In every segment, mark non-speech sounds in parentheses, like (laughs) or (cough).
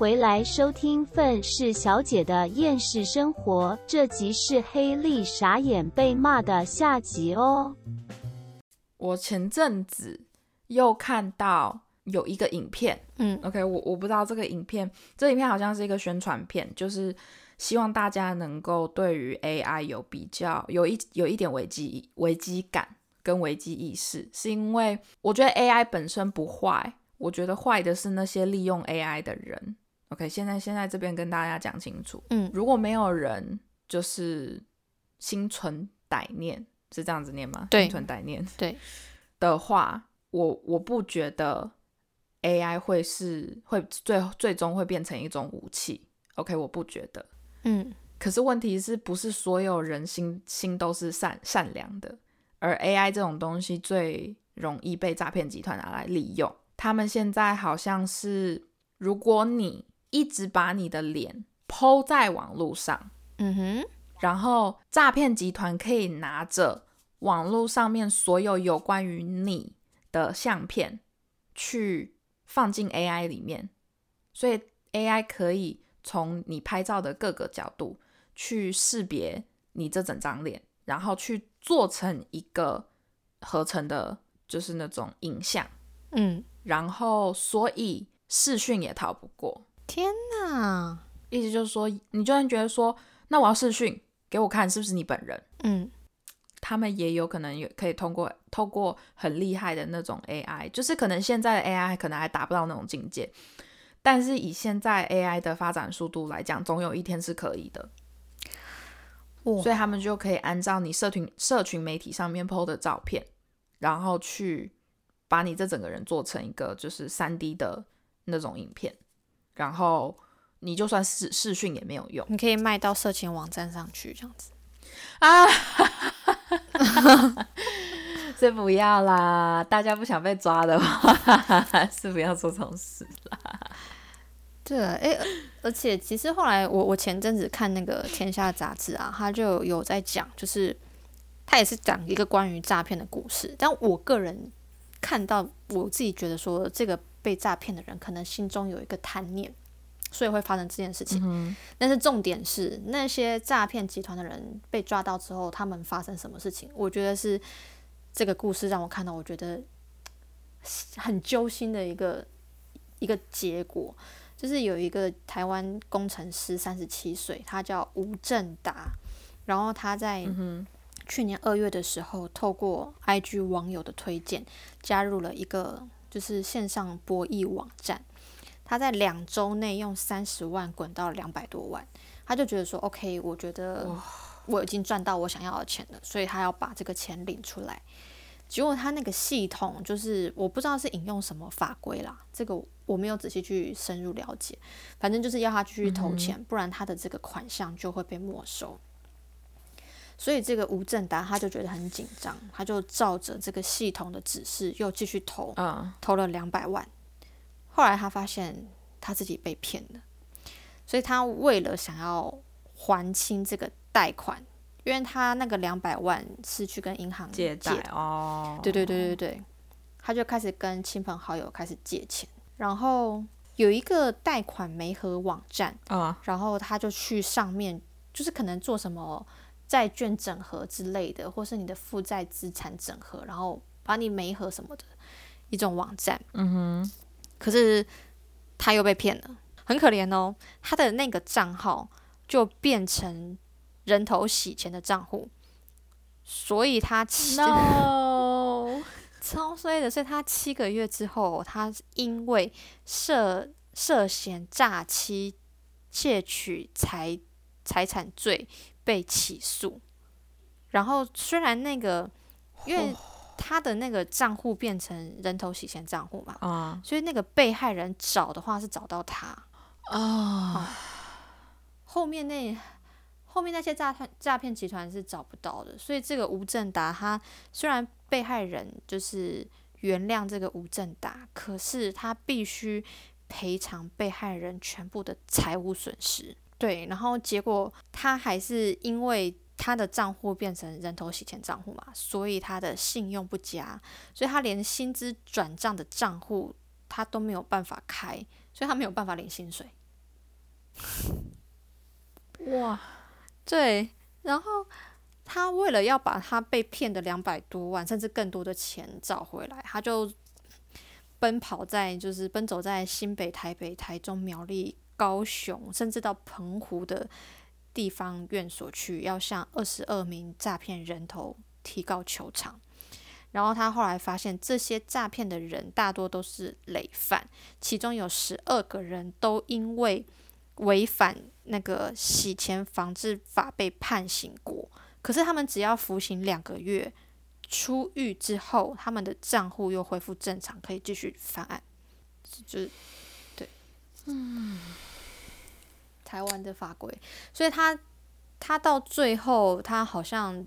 回来收听愤世小姐的厌世生活，这集是黑莉傻眼被骂的下集哦。我前阵子又看到有一个影片，嗯，OK，我我不知道这个影片，这影片好像是一个宣传片，就是希望大家能够对于 AI 有比较有一有一点危机危机感跟危机意识，是因为我觉得 AI 本身不坏，我觉得坏的是那些利用 AI 的人。OK，现在现在这边跟大家讲清楚，嗯如果没有人就是心存歹念，是这样子念吗？对心存歹念，对的话，我我不觉得 AI 会是会最最终会变成一种武器。OK，我不觉得。嗯可是问题是不是所有人心心都是善善良的？而 AI 这种东西最容易被诈骗集团拿来利用。他们现在好像是，如果你一直把你的脸抛在网络上，嗯哼，然后诈骗集团可以拿着网络上面所有有关于你的相片去放进 AI 里面，所以 AI 可以从你拍照的各个角度去识别你这整张脸，然后去做成一个合成的，就是那种影像，嗯，然后所以视讯也逃不过。天哪，意思就是说，你就算觉得说，那我要试训给我看是不是你本人，嗯。他们也有可能有可以通过透过很厉害的那种 AI，就是可能现在的 AI 可能还达不到那种境界，但是以现在 AI 的发展速度来讲，总有一天是可以的，哇。所以他们就可以按照你社群社群媒体上面 PO 的照片，然后去把你这整个人做成一个就是三 D 的那种影片，然后你就算视视讯也没有用。你可以卖到色情网站上去，这样子。啊，(laughs) (laughs) 是不要啦！大家不想被抓的话，是不要做这种事啦。(laughs) 对啊，诶，而而且其实后来我我前阵子看那个《天下》杂志啊，他就有在讲，就是他也是讲一个关于诈骗的故事。但我个人看到，我自己觉得说，这个被诈骗的人可能心中有一个贪念，所以会发生这件事情。嗯但是重点是，那些诈骗集团的人被抓到之后，他们发生什么事情？我觉得是这个故事让我看到，我觉得很揪心的一个一个结果，就是有一个台湾工程师，三十七岁，他叫吴正达，然后他在嗯去年二月的时候，透过 IG 网友的推荐，加入了一个就是线上博弈网站。他在两周内用三十万滚到两百多万，他就觉得说，OK，我觉得我已经赚到我想要的钱了，所以他要把这个钱领出来。结果他那个系统就是我不知道是引用什么法规啦，这个我没有仔细去深入了解，反正就是要他继续投钱，不然他的这个款项就会被没收。所以这个吴正达他就觉得很紧张，他就照着这个系统的指示又继续投，嗯投了两百万。后来他发现他自己被骗了，所以他为了想要还清这个贷款，因为他那个两百万是去跟银行借贷的哦，对对对对对，他就开始跟亲朋好友开始借钱，然后有一个贷款媒合网站，啊然后他就去上面，就是可能做什么债券整合之类的，或是你的负债资产整合，然后把你媒合什么的一种网站。嗯哼，可是他又被骗了，很可怜哦。他的那个账号就变成人头洗钱的账户，所以他七 no，(laughs) 超衰的，所以他七个月之后，他因为涉涉嫌诈欺、窃取财财产罪被起诉。然后虽然那个，因为他的那个账户变成人头洗钱账户嘛，啊所以那个被害人找的话是找到他，啊，后面那后面那些诈骗诈骗集团是找不到的，所以这个吴正达他虽然被害人就是原谅这个吴正达，可是他必须赔偿被害人全部的财务损失。对，然后结果他还是因为他的账户变成人头洗钱账户嘛，所以他的信用不佳，所以他连薪资转账的账户他都没有办法开，所以他没有办法领薪水。(laughs) 哇，对，然后他为了要把他被骗的两百多万甚至更多的钱找回来，他就奔跑在就是奔走在新北、台北、台中、苗栗、高雄，甚至到澎湖的地方院所去，要向二十二名诈骗人头提告求偿。然后他后来发现，这些诈骗的人大多都是累犯，其中有十二个人都因为违反那个洗钱防治法被判刑过。可是他们只要服刑两个月，出狱之后，他们的账户又恢复正常，可以继续翻案。就是对，嗯，台湾的法规，所以他他到最后，他好像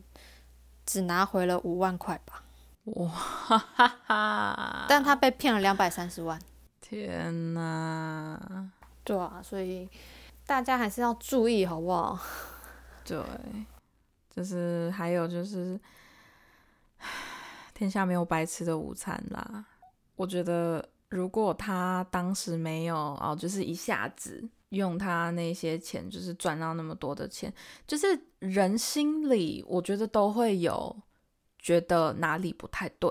只拿回了五万块吧。哇哈哈哈！但他被骗了两百三十万。天哪！对啊，所以大家还是要注意，好不好？(laughs) 对，就是还有就是，天下没有白吃的午餐啦。我觉得如果他当时没有哦，就是一下子用他那些钱，就是赚到那么多的钱，就是人心里我觉得都会有觉得哪里不太对，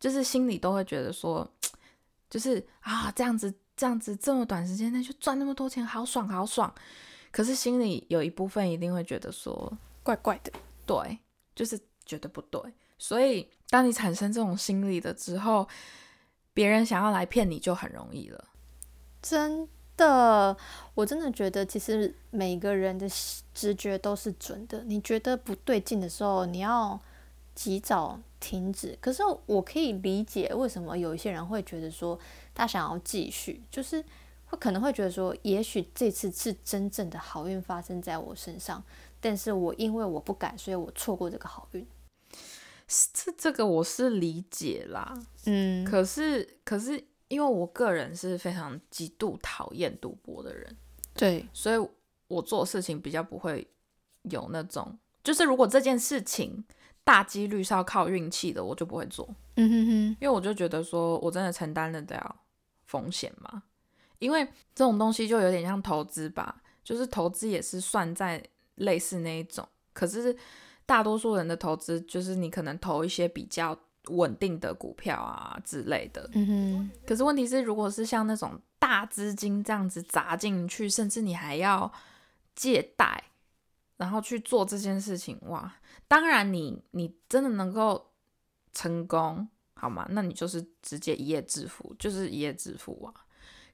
就是心里都会觉得说，就是啊这样子这样子这么短时间内就赚那么多钱，好爽好爽。可是心里有一部分一定会觉得说，怪怪的。对，就是觉得不对。所以当你产生这种心理的之后，别人想要来骗你就很容易了。真的，我真的觉得其实每个人的直觉都是准的。你觉得不对劲的时候，你要及早停止。可是我可以理解为什么有一些人会觉得说他想要继续，就是会可能会觉得说，也许这次是真正的好运发生在我身上，但是我因为我不敢，所以我错过这个好运。这这个我是理解啦，嗯，可是可是因为我个人是非常极度讨厌赌博的人，对，所以我做事情比较不会有那种，就是如果这件事情大几率是要靠运气的，我就不会做。嗯哼哼，因为我就觉得说我真的承担得了风险嘛，因为这种东西就有点像投资吧，就是投资也是算在类似那一种，可是大多数人的投资就是你可能投一些比较稳定的股票啊之类的，嗯哼，可是问题是，如果是像那种大资金这样子砸进去，甚至你还要借贷，然后去做这件事情，哇！当然你，你真的能够成功，好吗？那你就是直接一夜致富，就是一夜致富啊。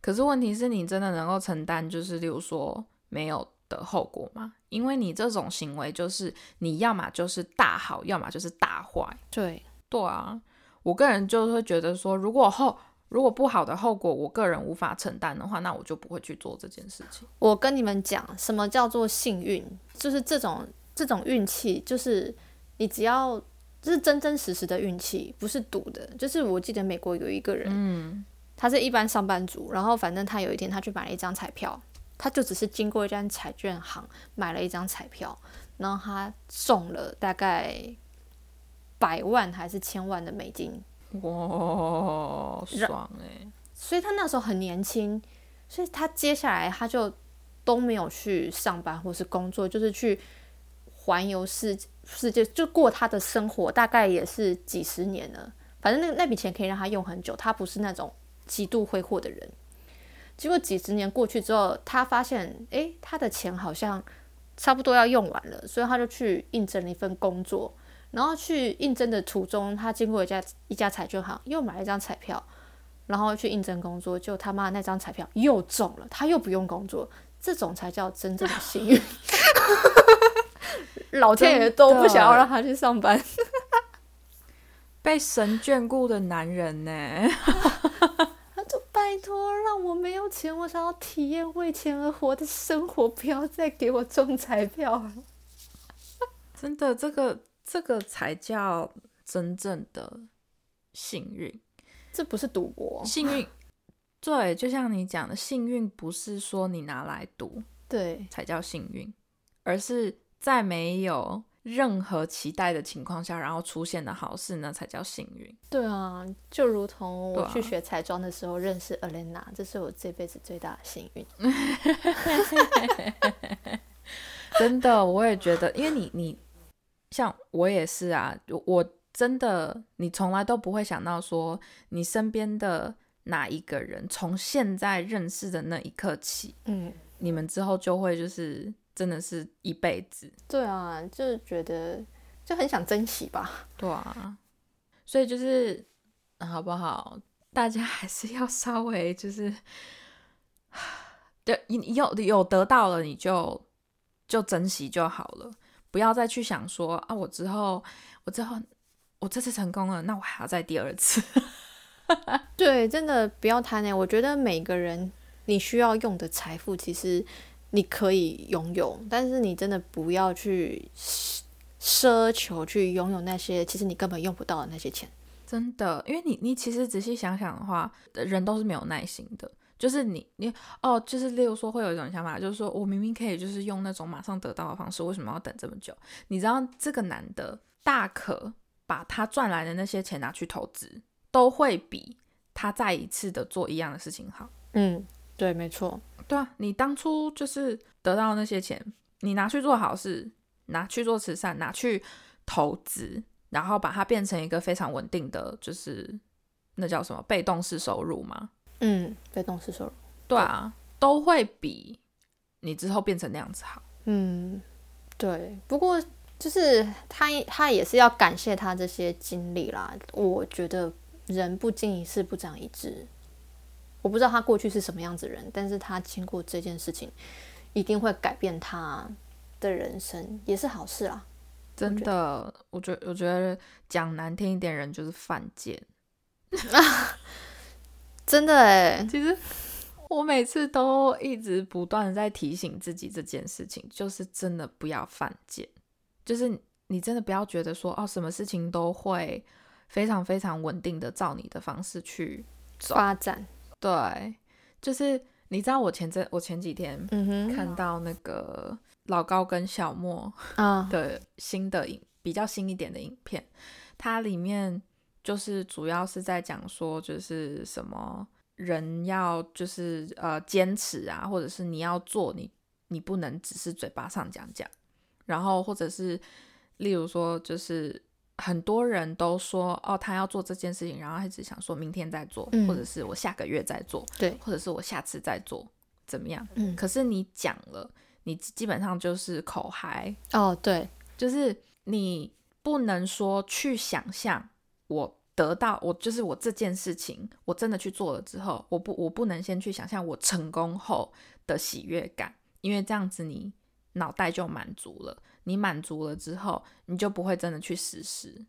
可是问题是你真的能够承担，就是例如说没有的后果吗？因为你这种行为，就是你要么就是大好，要么就是大坏。对，对啊，我个人就会觉得说，如果后如果不好的后果，我个人无法承担的话，那我就不会去做这件事情。我跟你们讲，什么叫做幸运？就是这种这种运气，就是你只要就是真真实实的运气，不是赌的。就是我记得美国有一个人，嗯，他是一般上班族，然后反正他有一天他去买了一张彩票，他就只是经过一家彩券行买了一张彩票，然后他中了大概百万还是千万的美金，哇，爽哎、所以他那时候很年轻，所以他接下来他就都没有去上班或是工作，就是去环游世世界，就过他的生活，大概也是几十年了。反正那那笔钱可以让他用很久，他不是那种极度挥霍的人。结果几十年过去之后，他发现，诶，他的钱好像差不多要用完了，所以他就去应征了一份工作。然后去应征的途中，他经过一家一家彩券行，又买了一张彩票，然后去应征工作，就他妈那张彩票又中了，他又不用工作，这种才叫真正的幸运。(laughs) 老天爷都不想要让他去上班，(laughs) 被神眷顾的男人呢？(laughs) 他就拜托让我没有钱，我想要体验为钱而活的生活，不要再给我中彩票了。真的，这个这个才叫真正的幸运。这不是赌博，幸运，对，就像你讲的，幸运不是说你拿来赌对才叫幸运，而是在没有任何期待的情况下，然后出现的好事呢，才叫幸运。对啊，就如同我去学彩妆的时候认识 Elena，这是我这辈子最大的幸运。(laughs) 真的，我也觉得，因为你你像我也是啊，我真的你从来都不会想到说，你身边的哪一个人，从现在认识的那一刻起，嗯，你们之后就会就是真的是一辈子，对啊，就是觉得就很想珍惜吧。(laughs) 对啊，所以就是好不好？大家还是要稍微就是，(sighs) 对，你有有得到了，你就就珍惜就好了，不要再去想说啊，我之后我之后我这次成功了，那我还要再第二次。(laughs) 对，真的不要贪恋。我觉得每个人你需要用的财富，其实你可以拥有，但是你真的不要去奢奢求去拥有那些其实你根本用不到的那些钱。真的，因为你你其实仔细想想的话，人都是没有耐心的。就是你你哦，就是例如说会有一种想法，就是说我明明可以就是用那种马上得到的方式，为什么要等这么久？你知道这个男的大可把他赚来的那些钱拿去投资，都会比他再一次的做一样的事情好。嗯，对，没错。对啊，你当初就是得到那些钱，你拿去做好事，拿去做慈善，拿去投资，然后把它变成一个非常稳定的，就是那叫什么被动式收入嘛？嗯，被动式收入。对啊，都会比你之后变成那样子好。嗯，对。不过就是他他也是要感谢他这些经历啦。我觉得人不经一事不长一智。我不知道他过去是什么样子的人，但是他经过这件事情，一定会改变他的人生，也是好事啊。真的，我觉我觉得讲难听一点，人就是犯贱。(laughs) 真的哎，其实我每次都一直不断的在提醒自己这件事情，就是真的不要犯贱，就是你真的不要觉得说哦，什么事情都会非常非常稳定的照你的方式去走。发展，对，就是你知道我前阵我前几天嗯哼，看到那个老高跟小莫啊，的新的影比较新一点的影片，它里面就是主要是在讲说，就是什么人要就是呃坚持啊，或者是你要做你你不能只是嘴巴上讲讲，然后或者是例如说就是。很多人都说哦，他要做这件事情，然后他只想说明天再做，嗯或者是我下个月再做，对，或者是我下次再做，怎么样？嗯，可是你讲了，你基本上就是口嗨，哦，对，就是你不能说去想象我得到我就是我这件事情，我真的去做了之后，我不我不能先去想象我成功后的喜悦感，因为这样子你脑袋就满足了，你满足了之后，你就不会真的去实施。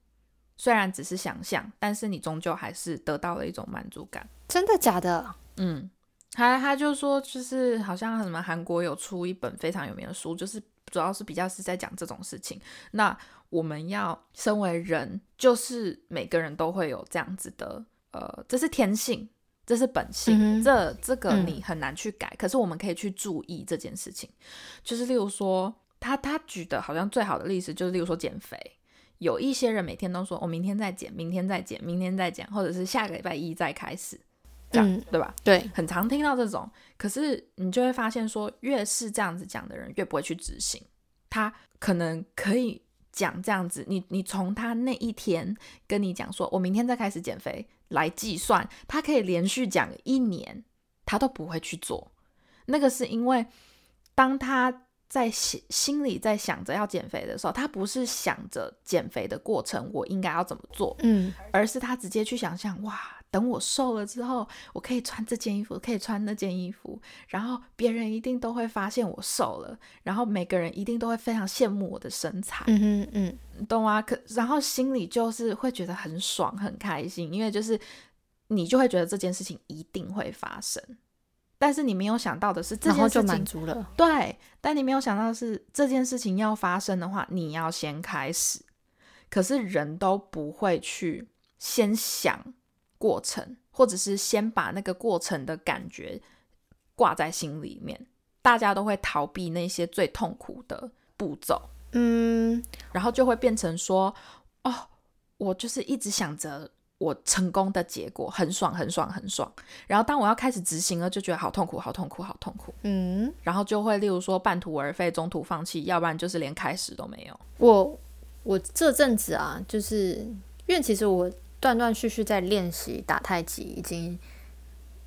虽然只是想象，但是你终究还是得到了一种满足感。真的假的？嗯，他他就说，就是好像什么韩国有出一本非常有名的书，就是主要是比较是在讲这种事情。那我们要身为人，就是每个人都会有这样子的，呃，这是天性，这是本性，嗯这这个嗯你很难去改。可是我们可以去注意这件事情，就是例如说，他他举的好像最好的例子就是，例如说减肥。有一些人每天都说，我、明天再减，明天再减，明天再减，或者是下个礼拜一再开始，这样、嗯对吧？对，很常听到这种，可是你就会发现说，越是这样子讲的人，越不会去执行。他可能可以讲这样子，你你从他那一天跟你讲说，我明天再开始减肥来计算，他可以连续讲一年，他都不会去做。那个是因为当他在心心里在想着要减肥的时候，他不是想着减肥的过程我应该要怎么做，嗯，而是他直接去想象，哇，等我瘦了之后，我可以穿这件衣服，可以穿那件衣服，然后别人一定都会发现我瘦了，然后每个人一定都会非常羡慕我的身材，嗯哼，嗯，懂吗？可然后心里就是会觉得很爽、很开心，因为就是你就会觉得这件事情一定会发生，但是你没有想到的是，这件事情满足了。对，但你没有想到的是这件事情要发生的话，你要先开始。可是人都不会去先想过程，或者是先把那个过程的感觉挂在心里面，大家都会逃避那些最痛苦的步骤。嗯，然后就会变成说，哦，我就是一直想着我成功的结果，很爽，很爽，很爽。然后当我要开始执行了，就觉得好痛苦，好痛苦，好痛苦。嗯，然后就会例如说半途而废、中途放弃，要不然就是连开始都没有。我我这阵子啊，就是因为其实我断断续续在练习打太极，已经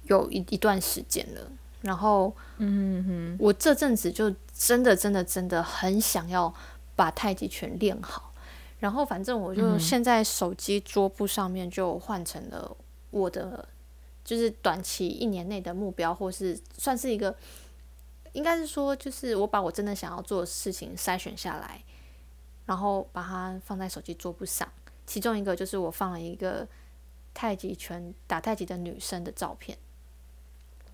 有一一段时间了。然后，嗯哼，我这阵子就真的真的真的很想要把太极拳练好。然后，反正我就现在手机桌布上面就换成了我的，就是短期一年内的目标，或是算是一个，应该是说，就是我把我真的想要做的事情筛选下来，然后把它放在手机桌布上。其中一个就是我放了一个太极拳打太极的女生的照片。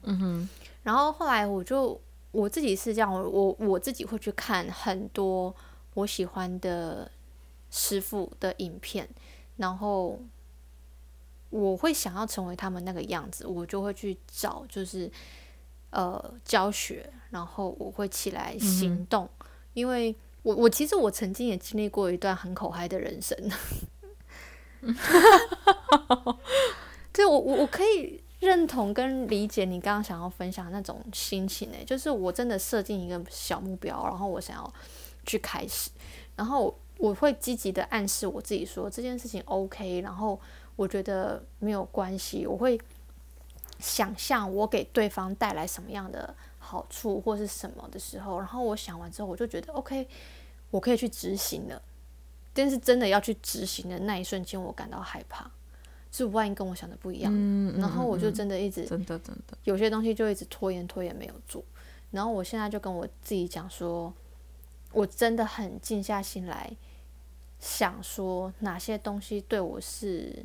嗯哼，然后后来我就我自己是这样，我我我自己会去看很多我喜欢的师傅的影片，然后我会想要成为他们那个样子，我就会去找就是呃教学，然后我会起来行动，因为我我其实我曾经也经历过一段很口嗨的人生，(laughs) 对我我我可以。认同跟理解你刚刚想要分享那种心情诶，就是我真的设定一个小目标，然后我想要去开始，然后我会积极的暗示我自己说这件事情 OK，然后我觉得没有关系，我会想象我给对方带来什么样的好处或是什么的时候，然后我想完之后，我就觉得 OK，我可以去执行了，但是真的要去执行的那一瞬间，我感到害怕。是万一跟我想的不一样，然后我就真的一直真的真的有些东西就一直拖延拖延没有做，然后我现在就跟我自己讲说，我真的很静下心来想说哪些东西对我是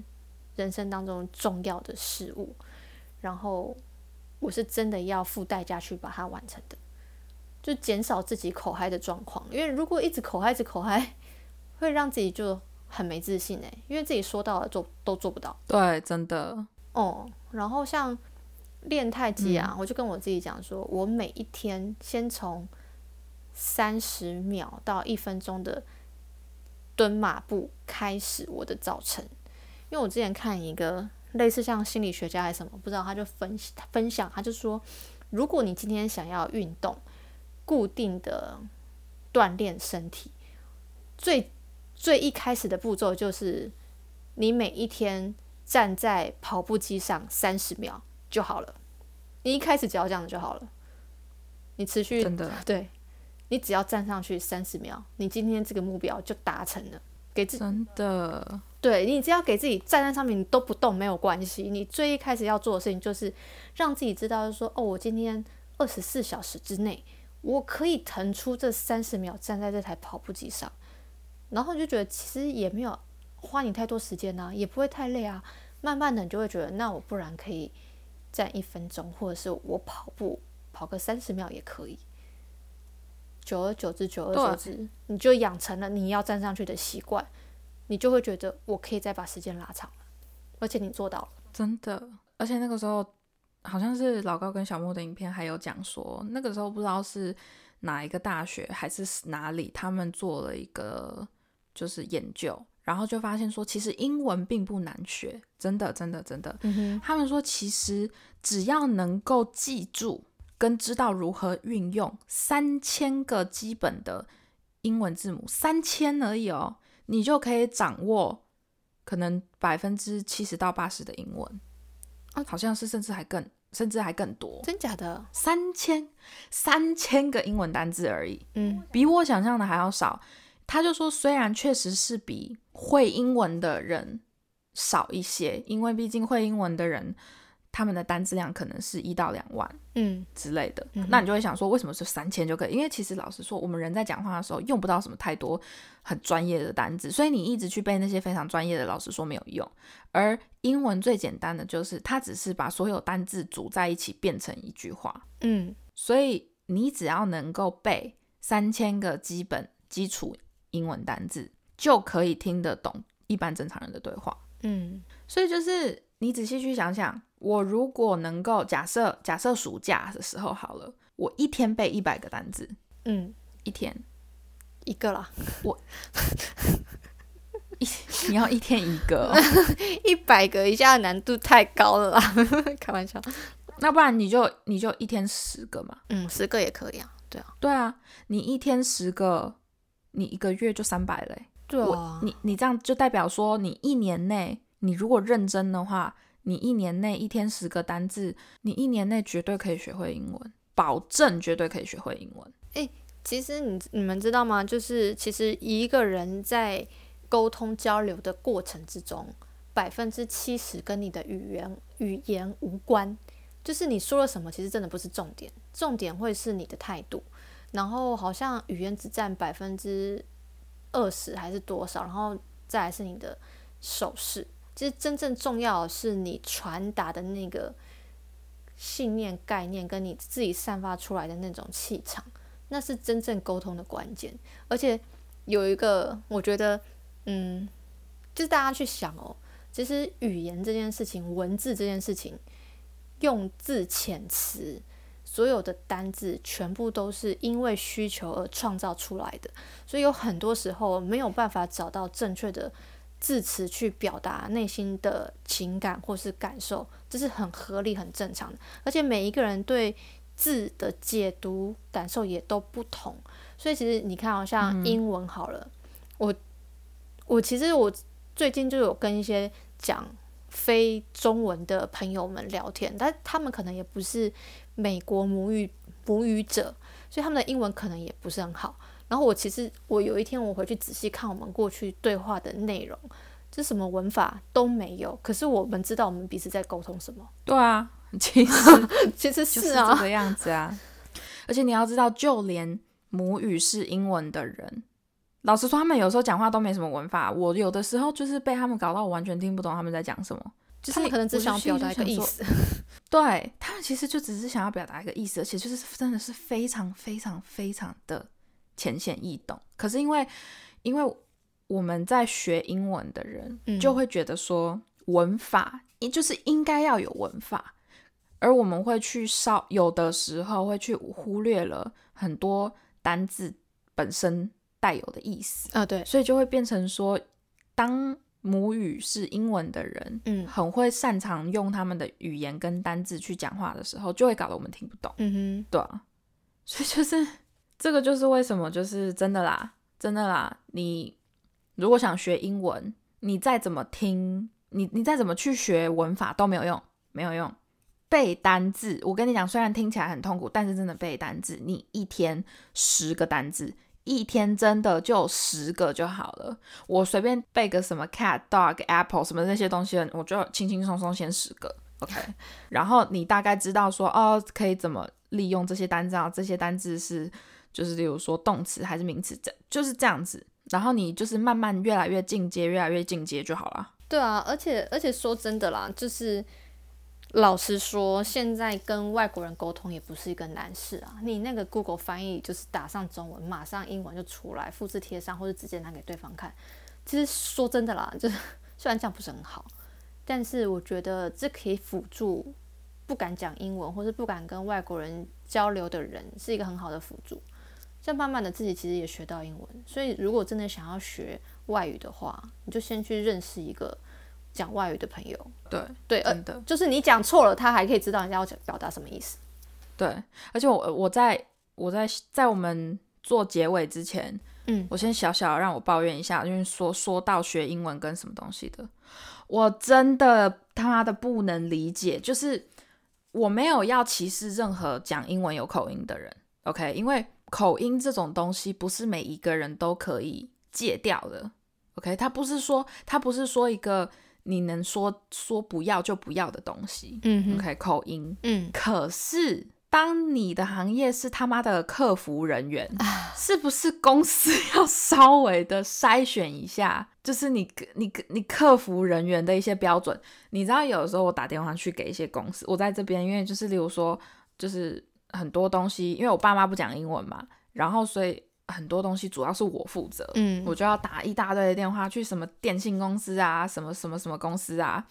人生当中重要的事物，然后我是真的要付代价去把它完成的，就减少自己口嗨的状况，因为如果一直口嗨一直口嗨，会让自己就。很没自信哎，因为自己说到了做都做不到。对，真的。哦，然后像练太极啊，我就跟我自己讲说，我每一天先从三十秒到一分钟的蹲马步开始我的早晨。因为我之前看一个类似像心理学家还是什么，不知道他就分分享，他就说，如果你今天想要运动，固定的锻炼身体，最最一开始的步骤就是，你每一天站在跑步机上三十秒就好了。你一开始只要这样就好了。你持续真的对，你只要站上去三十秒，你今天这个目标就达成了。给自真的，对你只要给自己站在上面，你都不动没有关系。你最一开始要做的事情就是让自己知道，就是说哦，我今天二十四小时之内，我可以腾出这三十秒站在这台跑步机上。然后你就觉得其实也没有花你太多时间呐，也不会太累啊。慢慢的你就会觉得，那我不然可以站一分钟，或者是我跑步跑个三十秒也可以。久而久之，久而久之，你就养成了你要站上去的习惯，你就会觉得我可以再把时间拉长了，而且你做到了，真的。而且那个时候好像是老高跟小莫的影片还有讲说，那个时候不知道是哪一个大学还是哪里，他们做了一个。就是研究，然后就发现说，其实英文并不难学，真的，真的，真的。他们说，其实只要能够记住跟知道如何运用三千个基本的英文字母，三千而已哦，你就可以掌握可能百分之七十到八十的英文。好像是甚至还更，甚至还更多。真假的？三千，三千个英文单字而已。嗯，比我想象的还要少。他就说，虽然确实是比会英文的人少一些，因为毕竟会英文的人，他们的单字量可能是一到两万，嗯之类的。那你就会想说，为什么是三千就可以？因为其实老实说，我们人在讲话的时候用不到什么太多很专业的单字，所以你一直去背那些非常专业的，老实说没有用。而英文最简单的就是，它只是把所有单字组在一起变成一句话。嗯，所以你只要能够背三千个基本基础。英文单字就可以听得懂一般正常人的对话，嗯，所以就是你仔细去想想，我如果能够假设假设暑假的时候好了，我一天背一百个单字，嗯，一天。一个啦，我 (laughs) 一你要一天一个哦、(laughs) 一百个一下难度太高了啦，(laughs) 开玩笑。那不然你就你就一天十个嘛。嗯，十个也可以啊。对啊，对啊，你一天十个，你一个月就三百嘞。我对啊，你你这样就代表说，你一年内，你如果认真的话，你一年内一天十个单字，你一年内绝对可以学会英文，保证绝对可以学会英文。诶其实你你们知道吗？就是其实一个人在沟通交流的过程之中，百分之七十跟你的语言语言无关。就是你说了什么，其实真的不是重点，重点会是你的态度。然后好像语言只占百分之二十还是多少，然后再来是你的手势。其实真正重要的是你传达的那个信念、概念，跟你自己散发出来的那种气场。那是真正沟通的关键。而且有一个，我觉得，嗯，就是大家去想哦，其实语言这件事情，文字这件事情，用字遣词，所有的单字全部都是因为需求而创造出来的，所以有很多时候没有办法找到正确的字词去表达内心的情感或是感受，这是很合理、很正常的。而且每一个人对字的解读感受也都不同，所以其实你看，好像英文好了，我我其实我最近就有跟一些讲非中文的朋友们聊天，但他们可能也不是美国母语母语者，所以他们的英文可能也不是很好。然后我其实我有一天我回去仔细看我们过去对话的内容，这什么文法都没有，可是我们知道我们彼此在沟通什么。对啊，其实 (laughs) 其实就是这啊，个样子啊。而且你要知道，就连母语是英文的人，老实说，他们有时候讲话都没什么文法。我有的时候就是被他们搞到我完全听不懂他们在讲什么。就是他们可能只想要表达一个意思。(laughs) 对他们其实就只是想要表达一个意思，而且就是真的是非常非常非常的浅显易懂。可是因为因为我们在学英文的人，嗯就会觉得说文法，也就是应该要有文法，而我们会去稍有的时候会去忽略了很多单字本身带有的意思，啊，对，所以就会变成说，当母语是英文的人，嗯。很会擅长用他们的语言跟单字去讲话的时候，就会搞得我们听不懂，嗯哼。对啊，所以就是 (laughs) 这个就是为什么就是真的啦，真的啦，你如果想学英文，你再怎么听，你你再怎么去学文法都没有用，没有用。背单字，我跟你讲，虽然听起来很痛苦，但是真的背单字，你一天十个单字，一天真的就十个就好了。我随便背个什么 cat、dog、apple 什么那些东西，我就轻轻松松先十个，OK。(laughs) 然后你大概知道说，哦，可以怎么利用这些单字啊？这些单字是就是例如说动词还是名词，这就是这样子。然后你就是慢慢越来越进阶，越来越进阶就好了。对啊，而且而且说真的啦，就是老实说，现在跟外国人沟通也不是一个难事啊。你那个 Google 翻译就是打上中文，马上英文就出来，复制贴上，或者直接拿给对方看。其实说真的啦，就是 (laughs) 虽然这样不是很好，但是我觉得这可以辅助不敢讲英文或是不敢跟外国人交流的人，是一个很好的辅助。像慢慢的自己其实也学到英文，所以如果真的想要学外语的话，你就先去认识一个讲外语的朋友。对，对，呃，真的。就是你讲错了，他还可以知道人家要讲表达什么意思。对，而且我我在我在在我们做结尾之前，嗯我先小小让我抱怨一下，因为说说到学英文跟什么东西的，我真的他妈的不能理解，就是我没有要歧视任何讲英文有口音的人，OK？因为口音这种东西不是每一个人都可以戒掉的，OK？他不是说他不是说一个你能说说不要就不要的东西嗯，OK？口音，嗯，可是，当你的行业是他妈的客服人员，是不是公司 (laughs) 要稍微的筛选一下？就是你你你客服人员的一些标准。你知道，有的时候我打电话去给一些公司，我在这边，因为就是例如说，就是很多东西，因为我爸妈不讲英文嘛，然后所以很多东西主要是我负责。嗯我就要打一大堆的电话去什么电信公司啊，什么什么什么公司啊，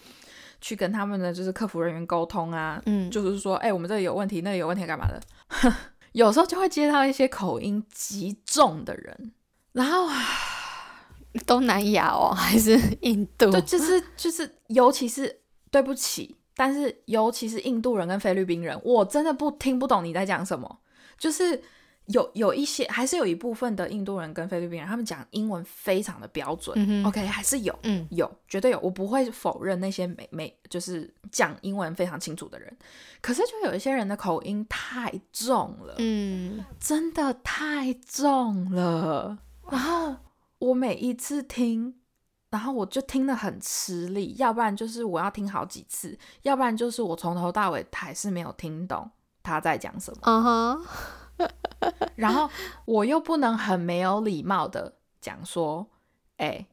去跟他们的就是客服人员沟通啊，嗯，就是说，哎、我们这里有问题，那里有问题，干嘛的？(laughs) 有时候就会接到一些口音极重的人，然后东南亚哦，还是印度？对，就是就是，尤其是对不起，但是尤其是印度人跟菲律宾人，我真的不听不懂你在讲什么。就是有有一些，还是有一部分的印度人跟菲律宾人，他们讲英文非常的标准。嗯 OK，还是有，嗯有，绝对有，我不会否认那些没没就是讲英文非常清楚的人。可是就有一些人的口音太重了，嗯，真的太重了。然后我每一次听，然后我就听得很吃力，要不然就是我要听好几次，要不然就是我从头到尾还是没有听懂他在讲什么。嗯哼，(laughs) 然后我又不能很没有礼貌的讲说，哎、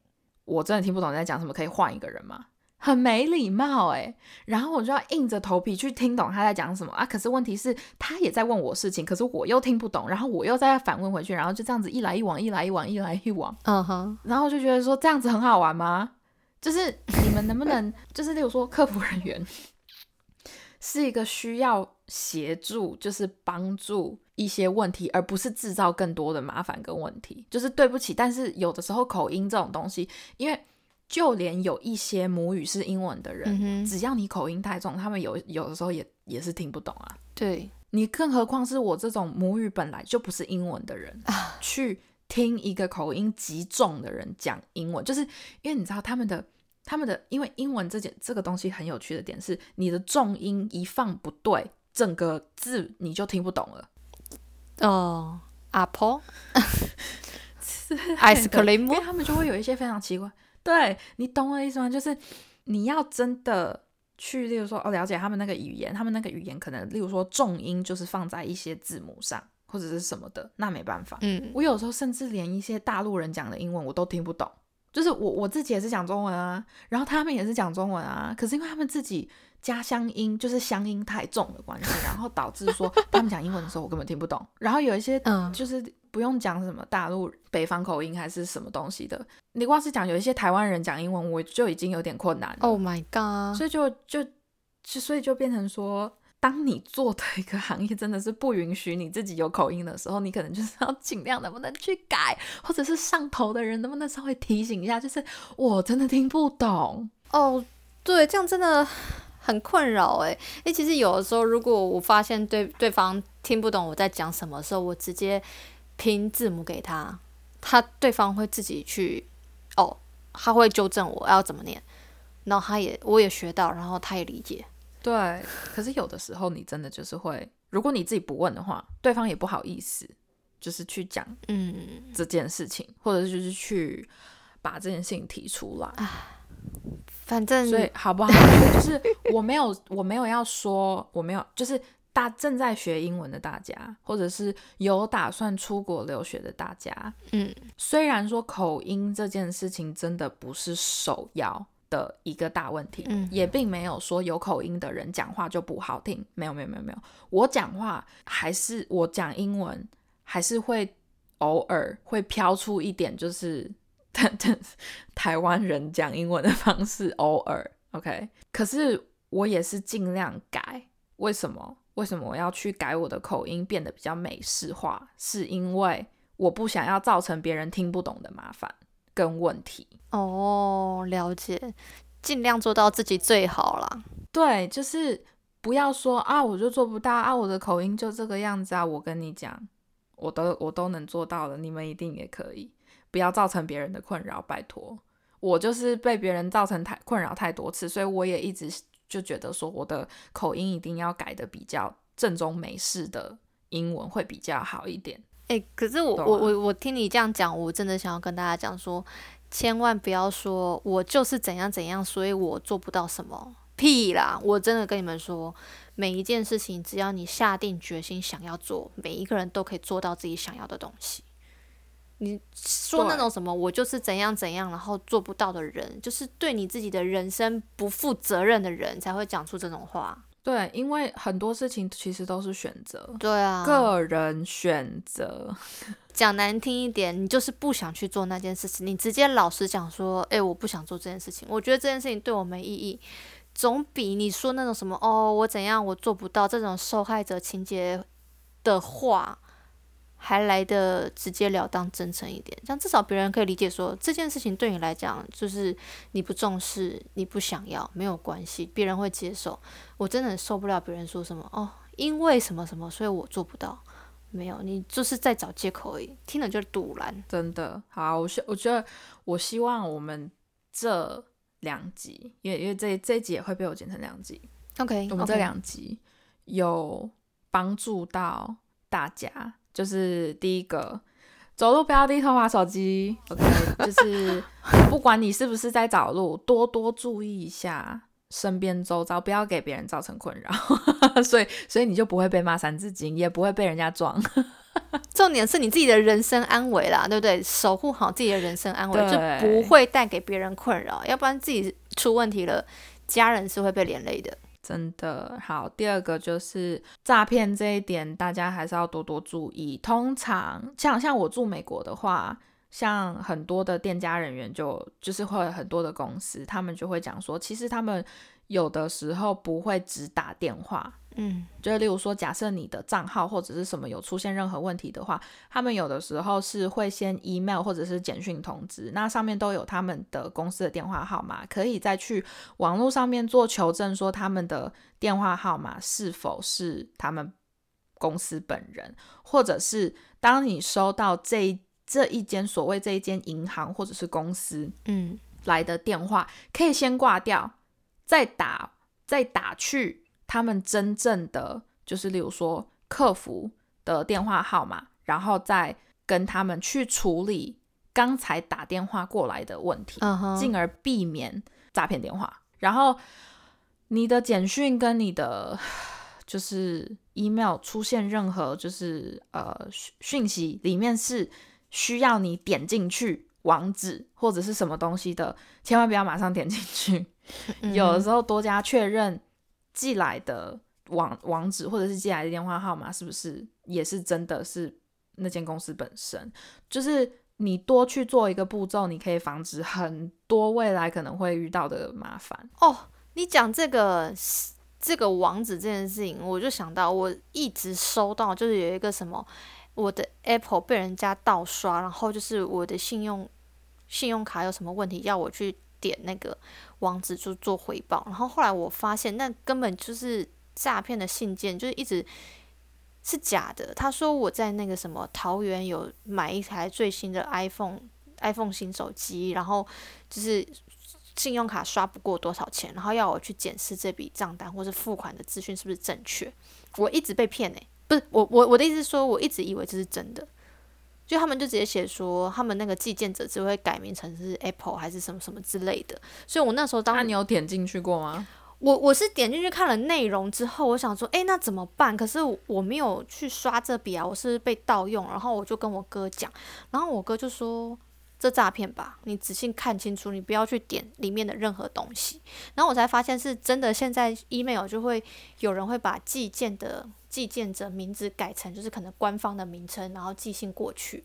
我真的听不懂你在讲什么，可以换一个人吗？很没礼貌哎、然后我就要硬着头皮去听懂他在讲什么啊。可是问题是，他也在问我事情，可是我又听不懂，然后我又再反问回去，然后就这样子一来一往，一来一往，一来一往，嗯哼，然后就觉得说这样子很好玩吗？就是你们能不能，就是例如说客服人员是一个需要协助，就是帮助一些问题，而不是制造更多的麻烦跟问题。就是对不起，但是有的时候口音这种东西，因为就连有一些母语是英文的人，嗯，只要你口音太重，他们有有的时候也也是听不懂啊。对，你更何况是我这种母语本来就不是英文的人，去听一个口音极重的人讲英文，就是因为你知道他们的他们的，因为英文这件这个东西很有趣的点是，你的重音一放不对，整个字你就听不懂了。哦，apple (laughs) ice cream，因为他们就会有一些非常奇怪，对你懂我的意思吗？就是你要真的去，例如说哦，了解他们那个语言，他们那个语言可能，例如说重音就是放在一些字母上或者是什么的，那没办法。嗯，我有时候甚至连一些大陆人讲的英文我都听不懂，就是我我自己也是讲中文啊，然后他们也是讲中文啊，可是因为他们自己家乡音就是乡音太重的关系，然后导致说 (laughs) 他们讲英文的时候我根本听不懂，然后有一些嗯就是不用讲什么大陆北方口音还是什么东西的，你光是讲有一些台湾人讲英文，我就已经有点困难了。，Oh my god，所以就就就所以就变成说，当你做的一个行业真的是不允许你自己有口音的时候，你可能就是要尽量能不能去改，或者是上头的人能不能稍微提醒一下，就是我真的听不懂。哦，对，这样真的很困扰哎。诶，其实有的时候，如果我发现对对方听不懂我在讲什么的时候，我直接拼字母给他，他对方会自己去哦，他会纠正我要怎么念，然后他也我也学到，然后他也理解。对，可是有的时候你真的就是会，如果你自己不问的话，对方也不好意思，就是去讲嗯，这件事情，或者是就是去把这件事情提出来。反正所以 (laughs) 好不好？就是我没有，我没有要说，我没有，就是大正在学英文的大家，或者是有打算出国留学的大家，嗯，虽然说口音这件事情真的不是首要的一个大问题，嗯也并没有说有口音的人讲话就不好听，没有，没有，没有，没有，我讲话还是我讲英文，还是会偶尔会飘出一点，就是 (laughs) 台湾人讲英文的方式，偶尔 OK。可是我也是尽量改。为什么？为什么我要去改我的口音，变得比较美式化？是因为我不想要造成别人听不懂的麻烦跟问题。哦，了解，尽量做到自己最好啦。对，就是不要说啊，我就做不到啊，我的口音就这个样子啊。我跟你讲，我都我都能做到的，你们一定也可以。不要造成别人的困扰，拜托。我就是被别人造成太困扰太多次，所以我也一直就觉得说，我的口音一定要改的比较正宗美式的英文会比较好一点。哎、可是我啊我我我听你这样讲，我真的想要跟大家讲说，千万不要说我就是怎样怎样，所以我做不到什么。屁啦！我真的跟你们说，每一件事情，只要你下定决心想要做，每一个人都可以做到自己想要的东西。你说那种什么我就是怎样怎样，然后做不到的人，就是对你自己的人生不负责任的人才会讲出这种话。对，因为很多事情其实都是选择，对啊，个人选择。(laughs) 讲难听一点，你就是不想去做那件事情，你直接老实讲说，哎、我不想做这件事情，我觉得这件事情对我没意义，总比你说那种什么哦，我怎样我做不到这种受害者情节的话还来的直截了当、真诚一点，这样至少别人可以理解说这件事情对你来讲就是你不重视、你不想要，没有关系，别人会接受。我真的很受不了别人说什么哦，因为什么什么，所以我做不到。没有，你就是在找借口而已，听了就堵拦。真的好，我希我觉得我希望我们这两集，因为因为这这一集也会被我剪成两集。OK，我们这两集有帮助到大家，就是第一个，走路不要低头玩手机。OK，(laughs) 就是不管你是不是在找路，多多注意一下身边周遭，不要给别人造成困扰。(laughs) 所以，所以你就不会被骂三字经，也不会被人家撞。(laughs) 重点是你自己的人身安危啦，对不对？守护好自己的人身安危，就不会带给别人困扰，要不然自己出问题了，家人是会被连累的。真的好，第二个就是诈骗这一点，大家还是要多多注意。通常像像我住美国的话，像很多的店家人员就就是会有很多的公司，他们就会讲说，其实他们有的时候不会只打电话，嗯。就例如说，假设你的账号或者是什么有出现任何问题的话，他们有的时候是会先 email 或者是简讯通知，那上面都有他们的公司的电话号码，可以再去网络上面做求证，说他们的电话号码是否是他们公司本人，或者是当你收到这一这一间所谓这一间银行或者是公司嗯。来的电话，可以先挂掉，再打再打去他们真正的就是例如说客服的电话号码，然后再跟他们去处理刚才打电话过来的问题，进而避免诈骗电话。然后你的简讯跟你的就是 email 出现任何就是呃讯讯息里面是需要你点进去网址或者是什么东西的，千万不要马上点进去。(laughs) 嗯有的时候多加确认寄来的网网址或者是寄来的电话号码是不是也是真的是那间公司本身，就是你多去做一个步骤，你可以防止很多未来可能会遇到的麻烦。哦，你讲这个这个网址这件事情，我就想到我一直收到，就是有一个什么，我的 Apple 被人家盗刷，然后就是我的信用信用卡有什么问题，要我去点那个网址就做回报，然后后来我发现那根本就是诈骗的信件，就是一直。是假的。他说我在那个什么桃园有买一台最新的 iPhone iPhone 新手机，然后就是信用卡刷不过多少钱，然后要我去检视这笔账单或是付款的资讯是不是正确。我一直被骗诶、不是我我我的意思是说，我一直以为这是真的。就他们就直接写说，他们那个寄件者只会改名成是 Apple 还是什么什么之类的，所以我那时候当那你有点进去过吗？我我是点进去看了内容之后，我想说，诶，那怎么办？可是我没有去刷这笔啊，我是不是被盗用？然后我就跟我哥讲，然后我哥就说这诈骗吧，你仔细看清楚，你不要去点里面的任何东西。然后我才发现是真的，现在 email 就会有人会把寄件的寄件者名字改成就是可能官方的名称，然后寄信过去，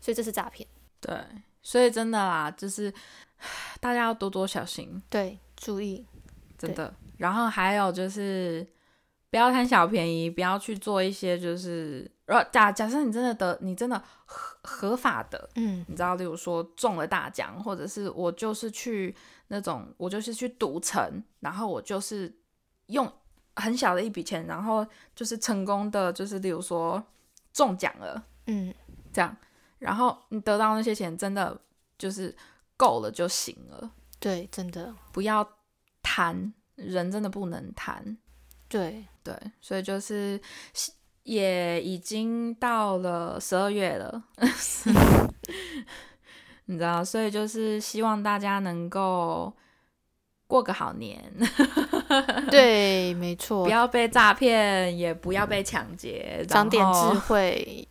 所以这是诈骗。对，所以真的啦，就是 (sighs) 大家要多多小心。对，注意。真的。然后还有就是不要贪小便宜，不要去做一些就是，呃，假假设你真的得，你真的合合法的，嗯你知道，例如说中了大奖，或者是我就是去那种，我就是去赌城，然后我就是用很小的一笔钱，然后就是成功的，就是例如说中奖了嗯，这样，然后你得到那些钱，真的就是够了就行了，对，真的，不要贪，人真的不能贪。对，对，所以就是也已经到了十二月了，(laughs) 你知道，所以就是希望大家能够过个好年，(laughs) 对，没错不，要被诈骗，也不要被抢劫，长点智慧。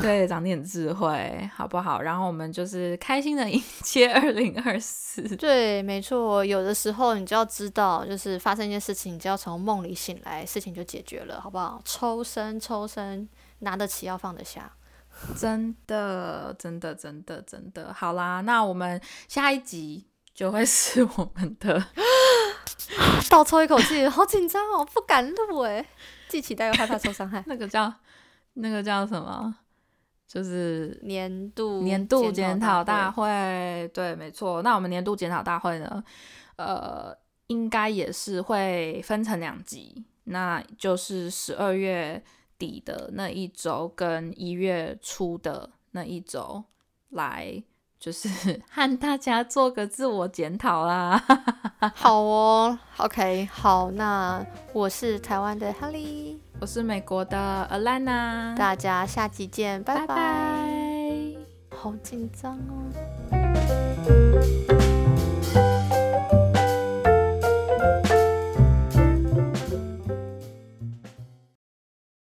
对，长点智慧，好不好？然后我们就是开心的迎接二零二四。对，没错，有的时候你就要知道，就是发生一件事情，你就要从梦里醒来，事情就解决了，好不好？抽身，抽身，拿得起要放得下。真的，真的，真的，真的，好啦，那我们下一集就会是我们的 (laughs) 倒抽一口气，好紧张哦，不敢录哎，既期待又害怕受伤害。(laughs) 那个叫那个叫什么？就是年度年度检检讨大会，对，没错。那我们年度检讨大会呢，呃，应该也是会分成两集，那就是十二月底的那一周跟一月初的那一周来，就是 (laughs) 和大家做个自我检讨啦。(laughs) 好哦，OK，好，那我是台湾的 Holly，我是美国的 Alana，大家下集见，拜拜拜。好紧张哦。